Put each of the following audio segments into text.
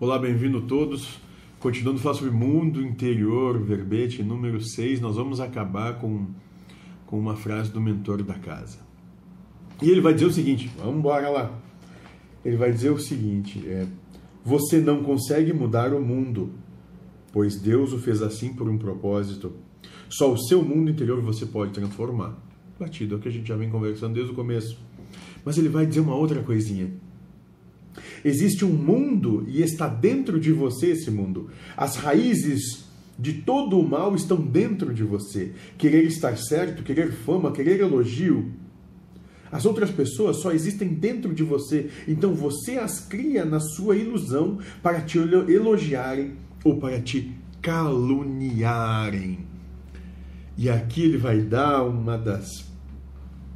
Olá, bem-vindo todos. Continuando a falar sobre mundo interior, verbete número 6, nós vamos acabar com, com uma frase do mentor da casa. E ele vai dizer o seguinte: vamos embora lá. Ele vai dizer o seguinte: é, você não consegue mudar o mundo, pois Deus o fez assim por um propósito. Só o seu mundo interior você pode transformar. Batido é o que a gente já vem conversando desde o começo. Mas ele vai dizer uma outra coisinha. Existe um mundo e está dentro de você esse mundo. As raízes de todo o mal estão dentro de você. Querer estar certo, querer fama, querer elogio. As outras pessoas só existem dentro de você. Então você as cria na sua ilusão para te elogiarem ou para te caluniarem. E aqui ele vai dar uma das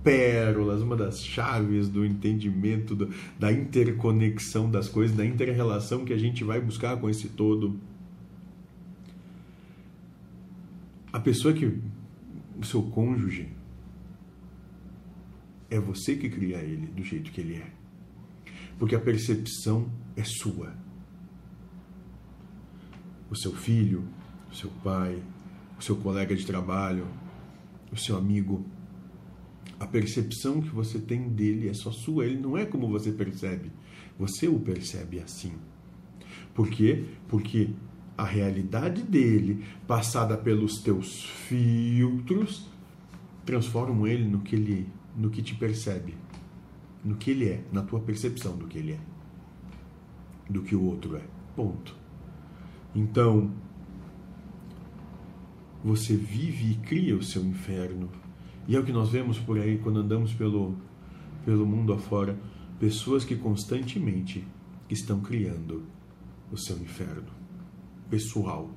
pérolas, uma das chaves do entendimento, do, da interconexão das coisas, da interrelação que a gente vai buscar com esse todo. A pessoa que. O seu cônjuge. É você que cria ele do jeito que ele é. Porque a percepção é sua. O seu filho, o seu pai, o seu colega de trabalho, o seu amigo, a percepção que você tem dele é só sua, ele não é como você percebe. Você o percebe assim. Por quê? Porque a realidade dele, passada pelos teus filtros, transformam ele no que ele, no que te percebe, no que ele é, na tua percepção do que ele é, do que o outro é. Ponto. Então, você vive e cria o seu inferno e é o que nós vemos por aí quando andamos pelo, pelo mundo afora: pessoas que constantemente estão criando o seu inferno pessoal.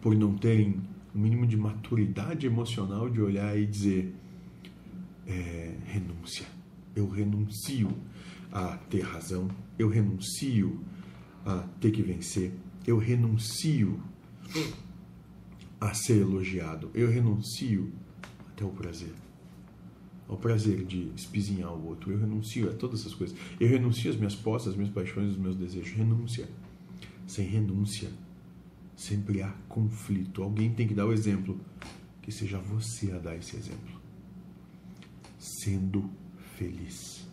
Por não terem o mínimo de maturidade emocional de olhar e dizer: é, renúncia. Eu renuncio a ter razão, eu renuncio a ter que vencer, eu renuncio a ser elogiado. Eu renuncio até o prazer. Ao prazer de espizinhar o outro. Eu renuncio a todas essas coisas. Eu renuncio às minhas posses, às minhas paixões, aos meus desejos. Renúncia. Sem renúncia, sempre há conflito. Alguém tem que dar o exemplo. Que seja você a dar esse exemplo. Sendo feliz.